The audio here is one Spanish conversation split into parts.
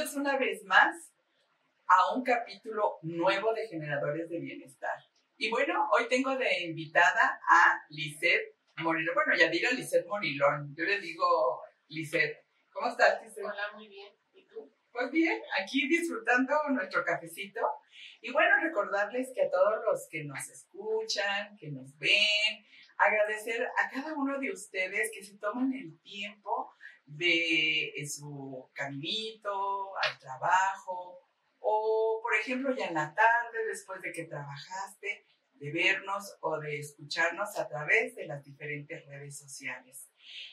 bienvenidos una vez más a un capítulo nuevo de Generadores de Bienestar. Y bueno, hoy tengo de invitada a Lisette Morilón. Bueno, ya diga Lisette Morilón. Yo le digo Lisette. ¿Cómo estás, Lisette? Hola, muy bien. ¿Y tú? Pues bien, aquí disfrutando nuestro cafecito. Y bueno, recordarles que a todos los que nos escuchan, que nos ven, agradecer a cada uno de ustedes que se toman el tiempo de su caminito, al trabajo, o por ejemplo ya en la tarde, después de que trabajaste, de vernos o de escucharnos a través de las diferentes redes sociales.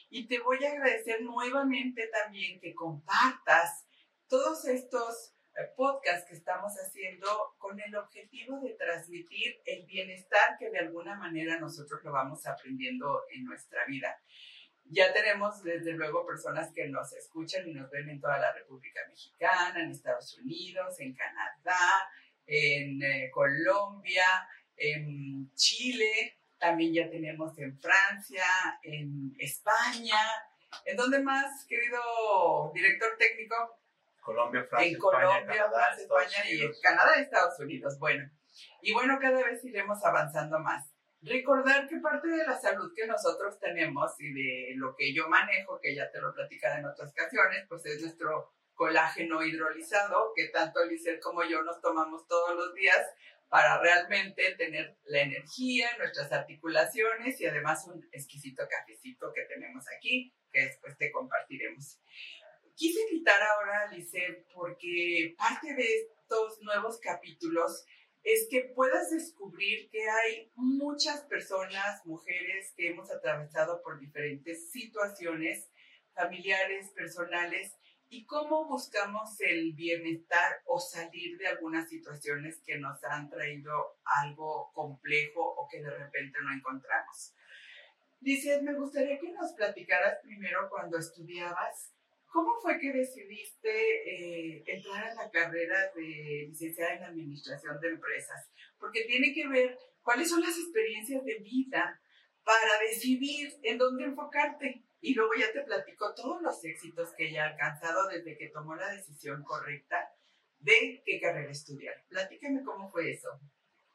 Y te voy a agradecer nuevamente también que compartas todos estos eh, podcasts que estamos haciendo con el objetivo de transmitir el bienestar que de alguna manera nosotros lo vamos aprendiendo en nuestra vida. Ya tenemos desde luego personas que nos escuchan y nos ven en toda la República Mexicana, en Estados Unidos, en Canadá, en eh, Colombia, en Chile, también ya tenemos en Francia, en España. ¿En dónde más, querido director técnico? Colombia, Francia, en Colombia, Francia, España y en Canadá Estados Unidos. Bueno, y bueno, cada vez iremos avanzando más. Recordar que parte de la salud que nosotros tenemos y de lo que yo manejo, que ya te lo platicado en otras ocasiones, pues es nuestro colágeno hidrolizado, que tanto Lizer como yo nos tomamos todos los días para realmente tener la energía, nuestras articulaciones y además un exquisito cafecito que tenemos aquí, que después te compartiremos. Quise invitar ahora a Lizer porque parte de estos nuevos capítulos es que puedas descubrir que hay muchas personas, mujeres, que hemos atravesado por diferentes situaciones familiares, personales, y cómo buscamos el bienestar o salir de algunas situaciones que nos han traído algo complejo o que de repente no encontramos. Dices, me gustaría que nos platicaras primero cuando estudiabas ¿Cómo fue que decidiste eh, entrar a la carrera de licenciada en Administración de Empresas? Porque tiene que ver cuáles son las experiencias de vida para decidir en dónde enfocarte. Y luego ya te platico todos los éxitos que ella ha alcanzado desde que tomó la decisión correcta de qué carrera estudiar. Platícame cómo fue eso.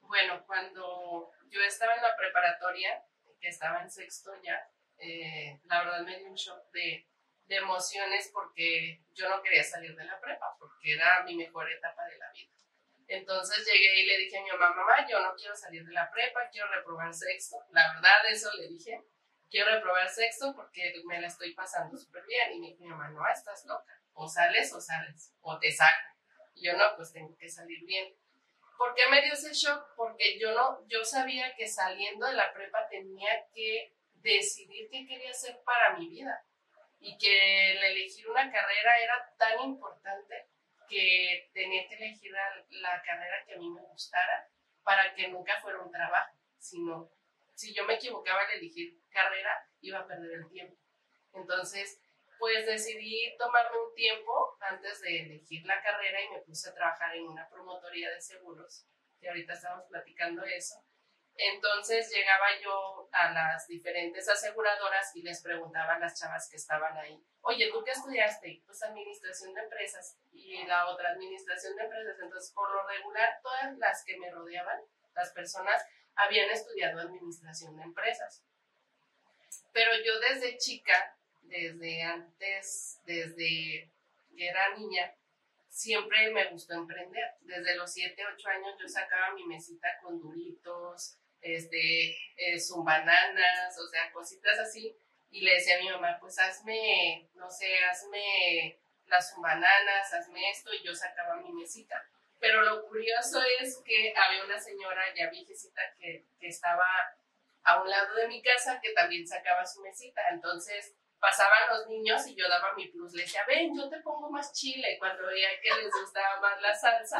Bueno, cuando yo estaba en la preparatoria, que estaba en sexto ya, eh, la verdad me dio un shock de de emociones porque yo no quería salir de la prepa, porque era mi mejor etapa de la vida. Entonces llegué y le dije a mi mamá, mamá, yo no quiero salir de la prepa, quiero reprobar sexto. La verdad, eso le dije, quiero reprobar sexto porque me la estoy pasando súper bien. Y dijo mi mamá, no, estás loca, o sales o sales, o te saco. Y yo no, pues tengo que salir bien. ¿Por qué me dio ese shock? Porque yo no, yo sabía que saliendo de la prepa tenía que decidir qué quería hacer para mi vida y que el elegir una carrera era tan importante que tenía que elegir la, carrera que a mí me gustara para que nunca fuera un trabajo, sino si yo me equivocaba al elegir carrera, iba a perder el tiempo. Entonces, pues decidí tomarme un tiempo antes de elegir la carrera y me puse a trabajar en una promotoría de seguros, que ahorita estamos platicando eso. Entonces llegaba yo a las diferentes aseguradoras y les preguntaba a las chavas que estaban ahí, oye, ¿tú qué estudiaste? Pues administración de empresas y la otra administración de empresas. Entonces, por lo regular, todas las que me rodeaban, las personas, habían estudiado administración de empresas. Pero yo desde chica, desde antes, desde que era niña, siempre me gustó emprender. Desde los 7, 8 años yo sacaba mi mesita con duritos, este, eh, bananas, o sea, cositas así. Y le decía a mi mamá, pues hazme, no sé, hazme las bananas, hazme esto, y yo sacaba mi mesita. Pero lo curioso es que había una señora ya viejecita que, que estaba a un lado de mi casa que también sacaba su mesita. Entonces pasaban los niños y yo daba mi plus. Le decía, ven, yo te pongo más chile. Cuando veía que les gustaba más la salsa,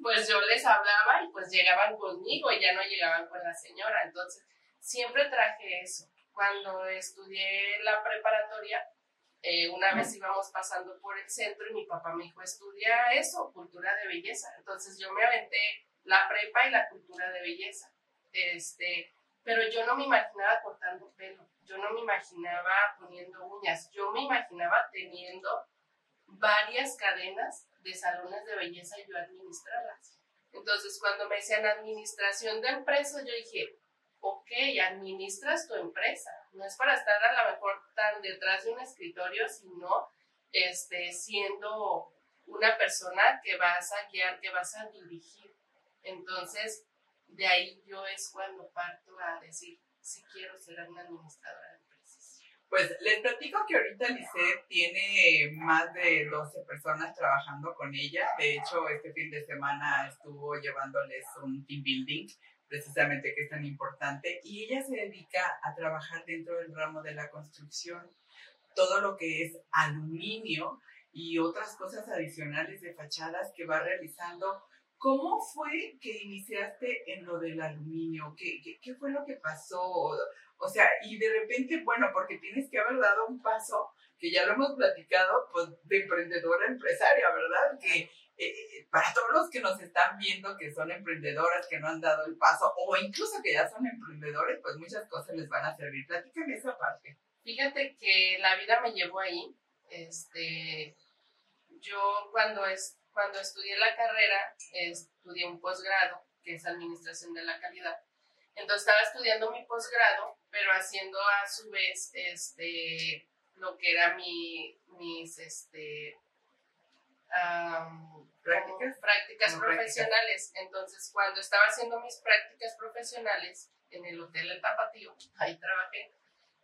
pues yo les hablaba y pues llegaban conmigo y ya no llegaban con la señora. Entonces, siempre traje eso. Cuando estudié la preparatoria, eh, una vez íbamos pasando por el centro y mi papá me dijo, estudia eso, cultura de belleza. Entonces yo me aventé la prepa y la cultura de belleza. Este, pero yo no me imaginaba cortando pelo, yo no me imaginaba poniendo uñas, yo me imaginaba teniendo varias cadenas de salones de belleza yo administrarlas. Entonces, cuando me decían administración de empresas, yo dije, ok, administras tu empresa. No es para estar a lo mejor tan detrás de un escritorio, sino este, siendo una persona que vas a guiar, que vas a dirigir. Entonces, de ahí yo es cuando parto a decir, si quiero ser una administradora de empresas. Pues les platico que ahorita Lisette tiene más de 12 personas trabajando con ella. De hecho, este fin de semana estuvo llevándoles un team building precisamente que es tan importante, y ella se dedica a trabajar dentro del ramo de la construcción, todo lo que es aluminio y otras cosas adicionales de fachadas que va realizando. ¿Cómo fue que iniciaste en lo del aluminio? ¿Qué, qué, qué fue lo que pasó? O sea, y de repente, bueno, porque tienes que haber dado un paso, que ya lo hemos platicado, pues de emprendedora empresaria, ¿verdad? Que eh, para todos los que nos están viendo que son emprendedoras, que no han dado el paso, o incluso que ya son emprendedores, pues muchas cosas les van a servir. Platícame esa parte. Fíjate que la vida me llevó ahí. Este, yo cuando, es, cuando estudié la carrera, estudié un posgrado, que es Administración de la Calidad. Entonces estaba estudiando mi posgrado, pero haciendo a su vez este, lo que era mi, mis, este, prácticas, prácticas profesionales. Entonces, cuando estaba haciendo mis prácticas profesionales en el Hotel El Tapatío, ahí trabajé,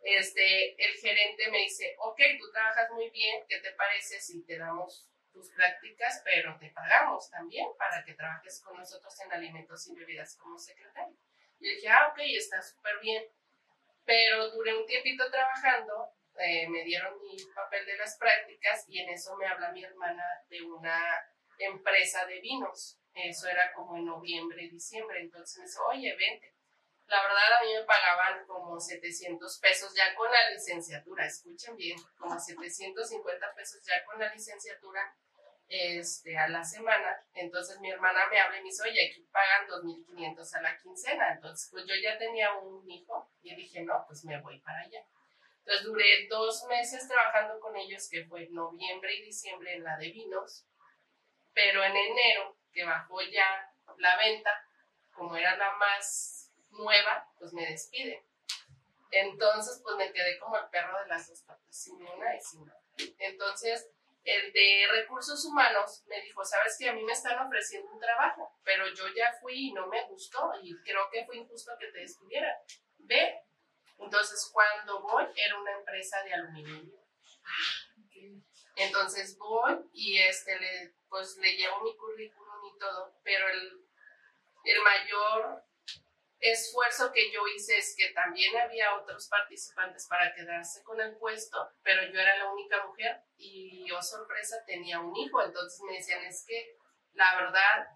este, el gerente me dice, ok, tú trabajas muy bien, ¿qué te parece si te damos tus prácticas, pero te pagamos también para que trabajes con nosotros en alimentos y bebidas como secretario? Y dije, ah, ok, está súper bien. Pero duré un tiempito trabajando eh, me dieron mi papel de las prácticas y en eso me habla mi hermana de una empresa de vinos. Eso era como en noviembre, diciembre. Entonces me dice, oye, vente. La verdad a mí me pagaban como 700 pesos ya con la licenciatura, escuchen bien, como 750 pesos ya con la licenciatura este, a la semana. Entonces mi hermana me habla y me dice, oye, aquí pagan 2.500 a la quincena. Entonces pues yo ya tenía un hijo y dije, no, pues me voy para allá. Entonces duré dos meses trabajando con ellos, que fue noviembre y diciembre en la de vinos, pero en enero, que bajó ya la venta, como era la más nueva, pues me despide. Entonces, pues me quedé como el perro de las dos patas, sin una y sin otra. Entonces, el de recursos humanos me dijo, sabes que a mí me están ofreciendo un trabajo, pero yo ya fui y no me gustó y creo que fue injusto que te despidiera. Ve, entonces, cuando voy, era una empresa de aluminio. Entonces voy y este, le, pues le llevo mi currículum y todo, pero el, el mayor esfuerzo que yo hice es que también había otros participantes para quedarse con el puesto, pero yo era la única mujer y yo, sorpresa, tenía un hijo. Entonces me decían, es que la verdad,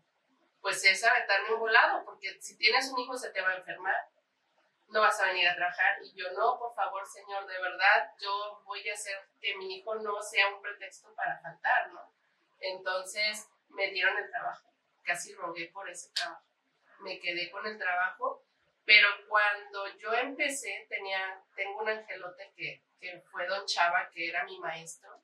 pues es aventarme un volado, porque si tienes un hijo se te va a enfermar no vas a venir a trabajar. Y yo, no, por favor, Señor, de verdad, yo voy a hacer que mi hijo no sea un pretexto para faltar, ¿no? Entonces me dieron el trabajo, casi rogué por ese trabajo. Me quedé con el trabajo, pero cuando yo empecé, tenía, tengo un angelote que, que fue don Chava, que era mi maestro.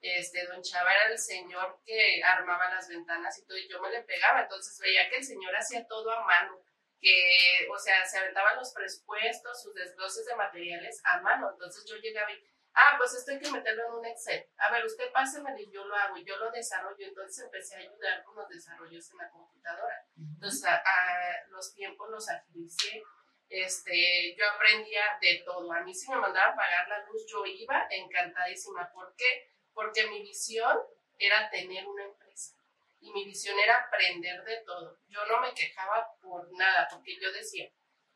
Este, don Chava era el señor que armaba las ventanas y todo, y yo me le pegaba, entonces veía que el señor hacía todo a mano que, o sea, se aventaban los presupuestos, sus desgloses de materiales a mano. Entonces yo llegaba y, ah, pues esto hay que meterlo en un Excel. A ver, usted pásemelo y yo lo hago y yo lo desarrollo. Entonces empecé a ayudar con los desarrollos en la computadora. Entonces, a, los tiempos los agilicé. Este, yo aprendía de todo. A mí si me mandaban pagar la luz, yo iba encantadísima. ¿Por qué? Porque mi visión era tener una empresa y mi visión era aprender de todo. Yo no me quejaba por nada, porque yo decía,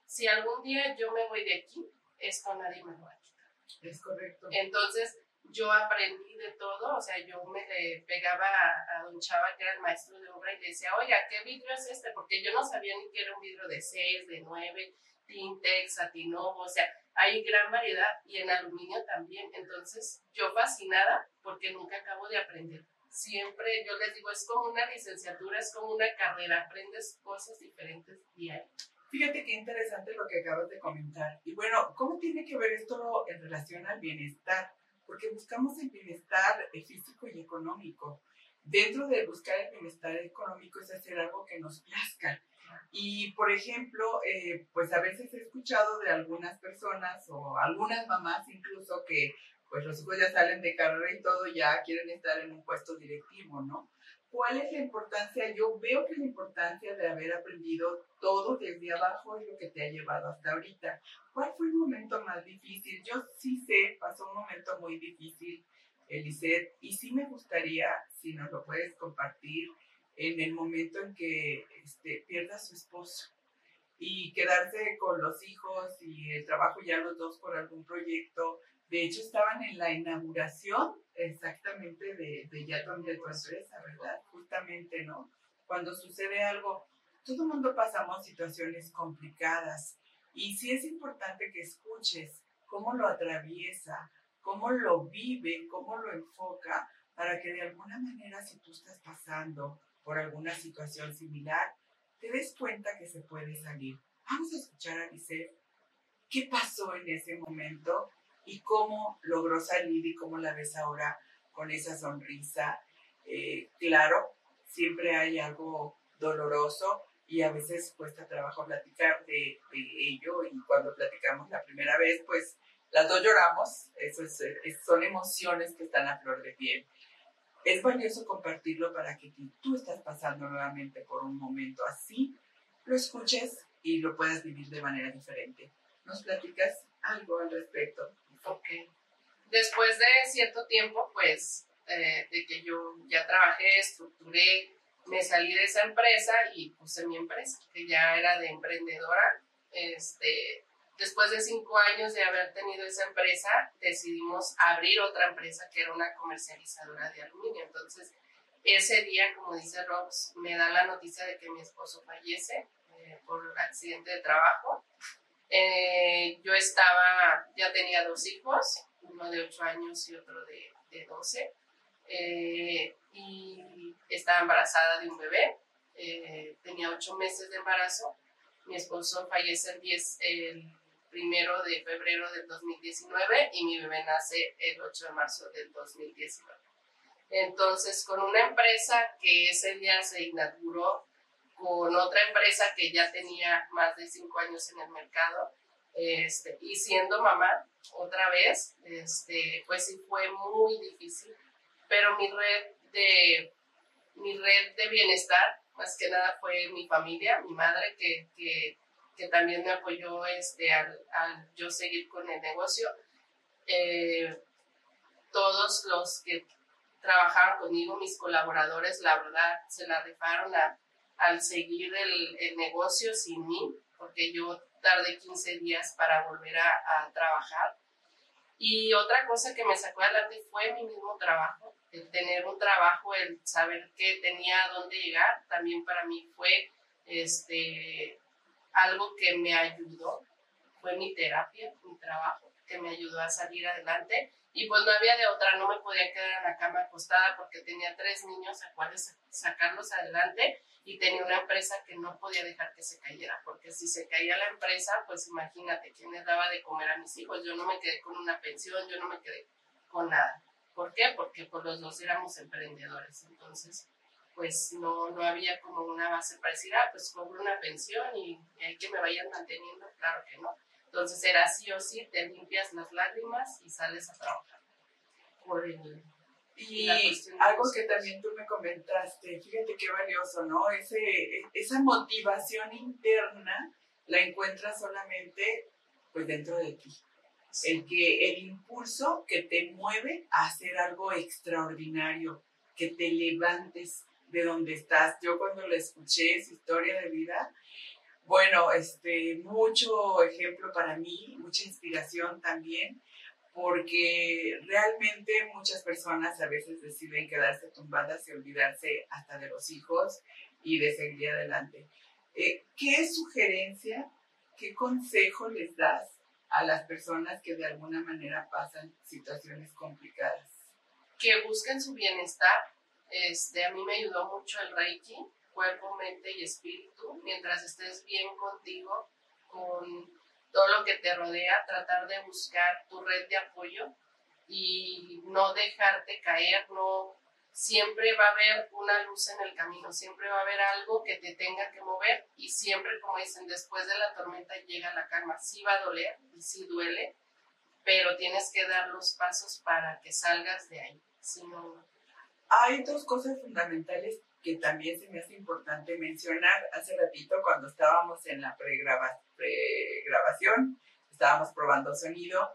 si algún día yo me voy de aquí, esto nadie me lo va a quitar. Es correcto. Entonces, yo aprendí de todo, o sea, yo me le pegaba a, don Chava, que era el maestro de obra, y le decía, oiga, ¿qué vidrio es este? Porque yo no sabía ni que era un vidrio de 6, de 9, Tintex, Satinovo, o sea, hay gran variedad y en aluminio también. Entonces, yo fascinada porque nunca acabo de aprender siempre, yo les digo, es como una licenciatura, es como una carrera, aprendes cosas diferentes diario. Fíjate qué interesante lo que acabas de comentar. Y bueno, ¿cómo tiene que ver esto en relación al bienestar? Porque buscamos el bienestar físico y económico. dentro de buscar el bienestar económico es hacer algo que nos plazca. Y, por ejemplo, eh, pues a veces he escuchado de algunas personas o algunas mamás incluso que pues los hijos ya salen de carrera y todo, ya quieren estar en un puesto directivo, ¿no? ¿Cuál es la importancia? Yo veo que la importancia de haber aprendido todo desde abajo es lo que te ha llevado hasta ahorita. ¿Cuál fue el momento más difícil? Yo sí sé, pasó un momento muy difícil, Eliseth, y sí me gustaría, si nos lo puedes compartir, en el momento en que este, pierda a su esposo y quedarse con los hijos y el trabajo ya los dos por algún proyecto. De hecho, estaban en la inauguración exactamente de, de ya tu, empresa, ¿verdad? Justamente, ¿no? Cuando sucede algo, todo el mundo pasamos situaciones complicadas y sí es importante que escuches cómo lo atraviesa, cómo lo vive, cómo lo enfoca, para que de alguna manera si tú estás pasando por alguna situación similar, te des cuenta que se puede salir. Vamos a escuchar a Lisette qué pasó en ese momento y cómo logró salir y cómo la ves ahora con esa sonrisa. Eh, claro, siempre hay algo doloroso y a veces cuesta trabajo platicar de, ello y cuando platicamos la primera vez, pues las dos lloramos, eso son emociones que están a flor de piel es valioso compartirlo para que tú estás pasando nuevamente por un momento así, lo escuches y lo puedas vivir de manera diferente. ¿Nos platicas algo al respecto? Ok. Después de cierto tiempo, pues, eh, de que yo ya trabajé, estructuré, me salí de esa empresa y puse mi empresa, que ya era de emprendedora. Este, Después de cinco años de haber tenido esa empresa, decidimos abrir otra empresa que era una comercializadora de aluminio. Entonces, ese día, como dice Rox, me da la noticia de que mi esposo fallece eh, por accidente de trabajo. Eh, yo estaba, ya tenía dos hijos, uno de ocho años y otro de, de 12, eh, y estaba embarazada de un bebé, tenía ocho meses de embarazo. Mi esposo fallece el 10, el primero de febrero del 2019 y mi bebé nace el 8 de marzo del 2019. Entonces, con una empresa que ese día se inauguró, con otra empresa que ya tenía más de cinco años en el mercado, este, y siendo mamá otra vez, este, pues sí fue muy difícil, pero mi red de, mi red de bienestar, más que nada fue mi familia, mi madre, que, que que también me apoyó este, al, yo seguir con el negocio. Eh, todos los que trabajaron conmigo, mis colaboradores, la verdad, se la rifaron al seguir el, negocio sin mí, porque yo tardé 15 días para volver a, a, trabajar. Y otra cosa que me sacó adelante fue mi mismo trabajo, el tener un trabajo, el saber que tenía a dónde llegar, también para mí fue este, algo que me ayudó fue mi terapia, mi trabajo, que me ayudó a salir adelante. Y pues no había de otra, no me podía quedar en la cama acostada porque tenía tres niños a cuales sacarlos adelante y tenía una empresa que no podía dejar que se cayera, porque si se caía la empresa, pues imagínate quién les daba de comer a mis hijos. Yo no me quedé con una pensión, yo no me quedé con nada. ¿Por qué? Porque pues los dos éramos emprendedores. Entonces, pues no, no había como una base para decir, ah, pues cobro una pensión y, hay que me vayan manteniendo, claro que no. Entonces era sí o sí, te limpias las lágrimas y sales a trabajar. Por el, y algo que también tú me comentaste, fíjate qué valioso, ¿no? Ese, esa motivación interna la encuentras solamente pues dentro de ti. El que el impulso que te mueve a hacer algo extraordinario, que te levantes, de donde estás. Yo cuando le escuché su historia de vida, bueno, este, mucho ejemplo para mí, mucha inspiración también, porque realmente muchas personas a veces deciden quedarse tumbadas y olvidarse hasta de los hijos y de seguir adelante. Eh, ¿Qué sugerencia, qué consejo les das a las personas que de alguna manera pasan situaciones complicadas? Que busquen su bienestar, este, a mí me ayudó mucho el Reiki, cuerpo, mente y espíritu. Mientras estés bien contigo, con todo lo que te rodea, tratar de buscar tu red de apoyo y no dejarte caer, no siempre va a haber una luz en el camino, siempre va a haber algo que te tenga que mover y siempre, como dicen, después de la tormenta llega la calma. Sí va a doler y sí duele, pero tienes que dar los pasos para que salgas de ahí. Si no... Hay dos cosas fundamentales que también se me hace importante mencionar. Hace ratito, cuando estábamos en la pregrabación, estábamos probando sonido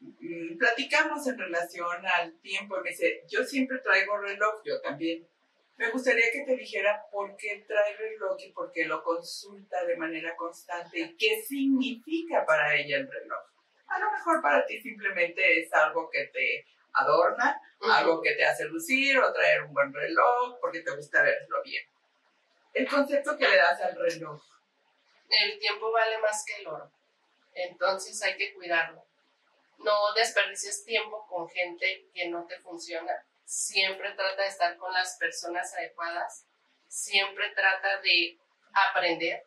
Mm, platicamos en relación al tiempo. Me dice, yo siempre traigo reloj, yo también. Me gustaría que te dijera por qué trae reloj y por qué lo consulta de manera constante y qué significa para ella el reloj. A lo mejor para ti simplemente es algo que te adorna, algo que te hace lucir o traer un buen reloj porque te gusta verlo bien. El concepto que le das al reloj. El tiempo vale más que el oro, entonces hay que cuidarlo no desperdicies tiempo con gente que no te funciona. Siempre trata de estar con las personas adecuadas. Siempre trata de aprender.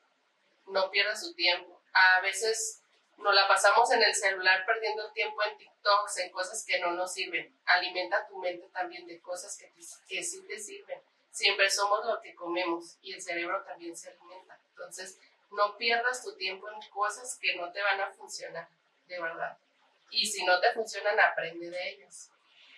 No pierdas su tiempo. A veces nos la pasamos en el celular perdiendo tiempo en TikToks, en cosas que no nos sirven. Alimenta tu mente también de cosas que, que sí te sirven. Siempre somos lo que comemos y el cerebro también se alimenta. Entonces, no pierdas tu tiempo en cosas que no te van a funcionar, de verdad y si no te funcionan, aprende de ellos.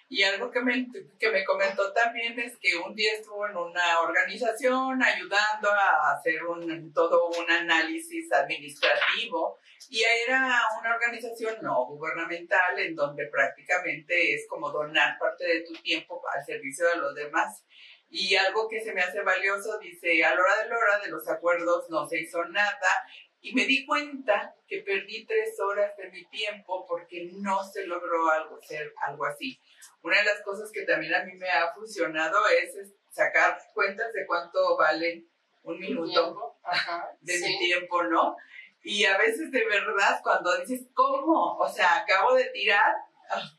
Y algo que me, que me comentó también es que un día estuvo en una organización ayudando a hacer un, todo un análisis administrativo y era una organización no gubernamental en donde prácticamente es como donar parte de tu tiempo al servicio de los demás. Y algo que se me hace valioso, dice, a la hora de la hora de los acuerdos no se hizo nada y me di cuenta que perdí tres horas de mi tiempo porque no se logró algo, ser algo así. Una de las cosas que también a mí me ha funcionado es, sacar cuentas de cuánto vale un minuto de mi tiempo, ¿no? Y a veces de verdad cuando dices, ¿cómo? O sea, acabo de tirar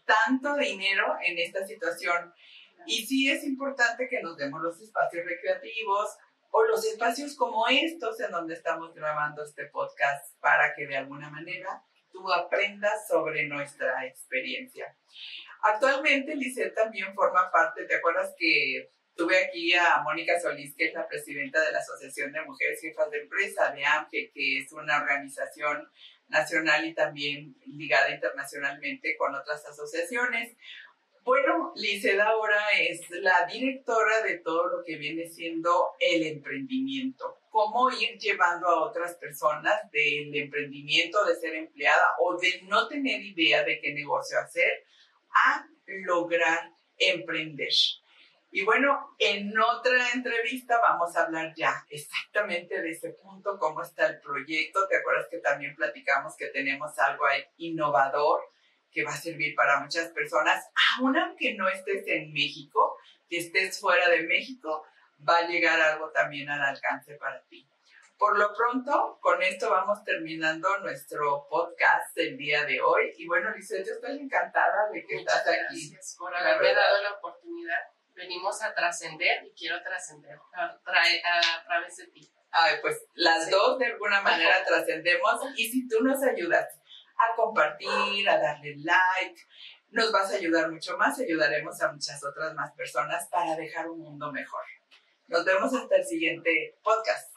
tanto dinero en esta situación. Y sí es importante que nos demos los espacios recreativos, o los espacios como estos en donde estamos grabando este podcast para que de alguna manera tú aprendas sobre nuestra experiencia. Actualmente Lisette también forma parte, ¿te acuerdas que tuve aquí a Mónica Solís, que es la presidenta de la Asociación de Mujeres Jefas de Empresa, de AMGE, que es una organización nacional y también ligada internacionalmente con otras asociaciones? Bueno, Liceda ahora es la directora de todo lo que viene siendo el emprendimiento. Cómo ir llevando a otras personas del emprendimiento, de ser empleada o de no tener idea de qué negocio hacer, a lograr emprender. Y bueno, en otra entrevista vamos a hablar ya exactamente de ese punto, cómo está el proyecto. ¿Te acuerdas que también platicamos que tenemos algo innovador? que va a servir para muchas personas, aun aunque no estés en México, que estés fuera de México, va a llegar algo también al alcance para ti. Por lo pronto, con esto vamos terminando nuestro podcast del día de hoy. Y bueno, Lizeth, yo estoy encantada de que estás aquí. Gracias por haberme dado la oportunidad. Venimos a trascender y quiero trascender a, través de ti. Ay, pues las dos de alguna manera trascendemos y si tú nos ayudas a compartir, a darle like. Nos vas a ayudar mucho más, ayudaremos a muchas otras más personas para dejar un mundo mejor. Nos vemos hasta el siguiente podcast.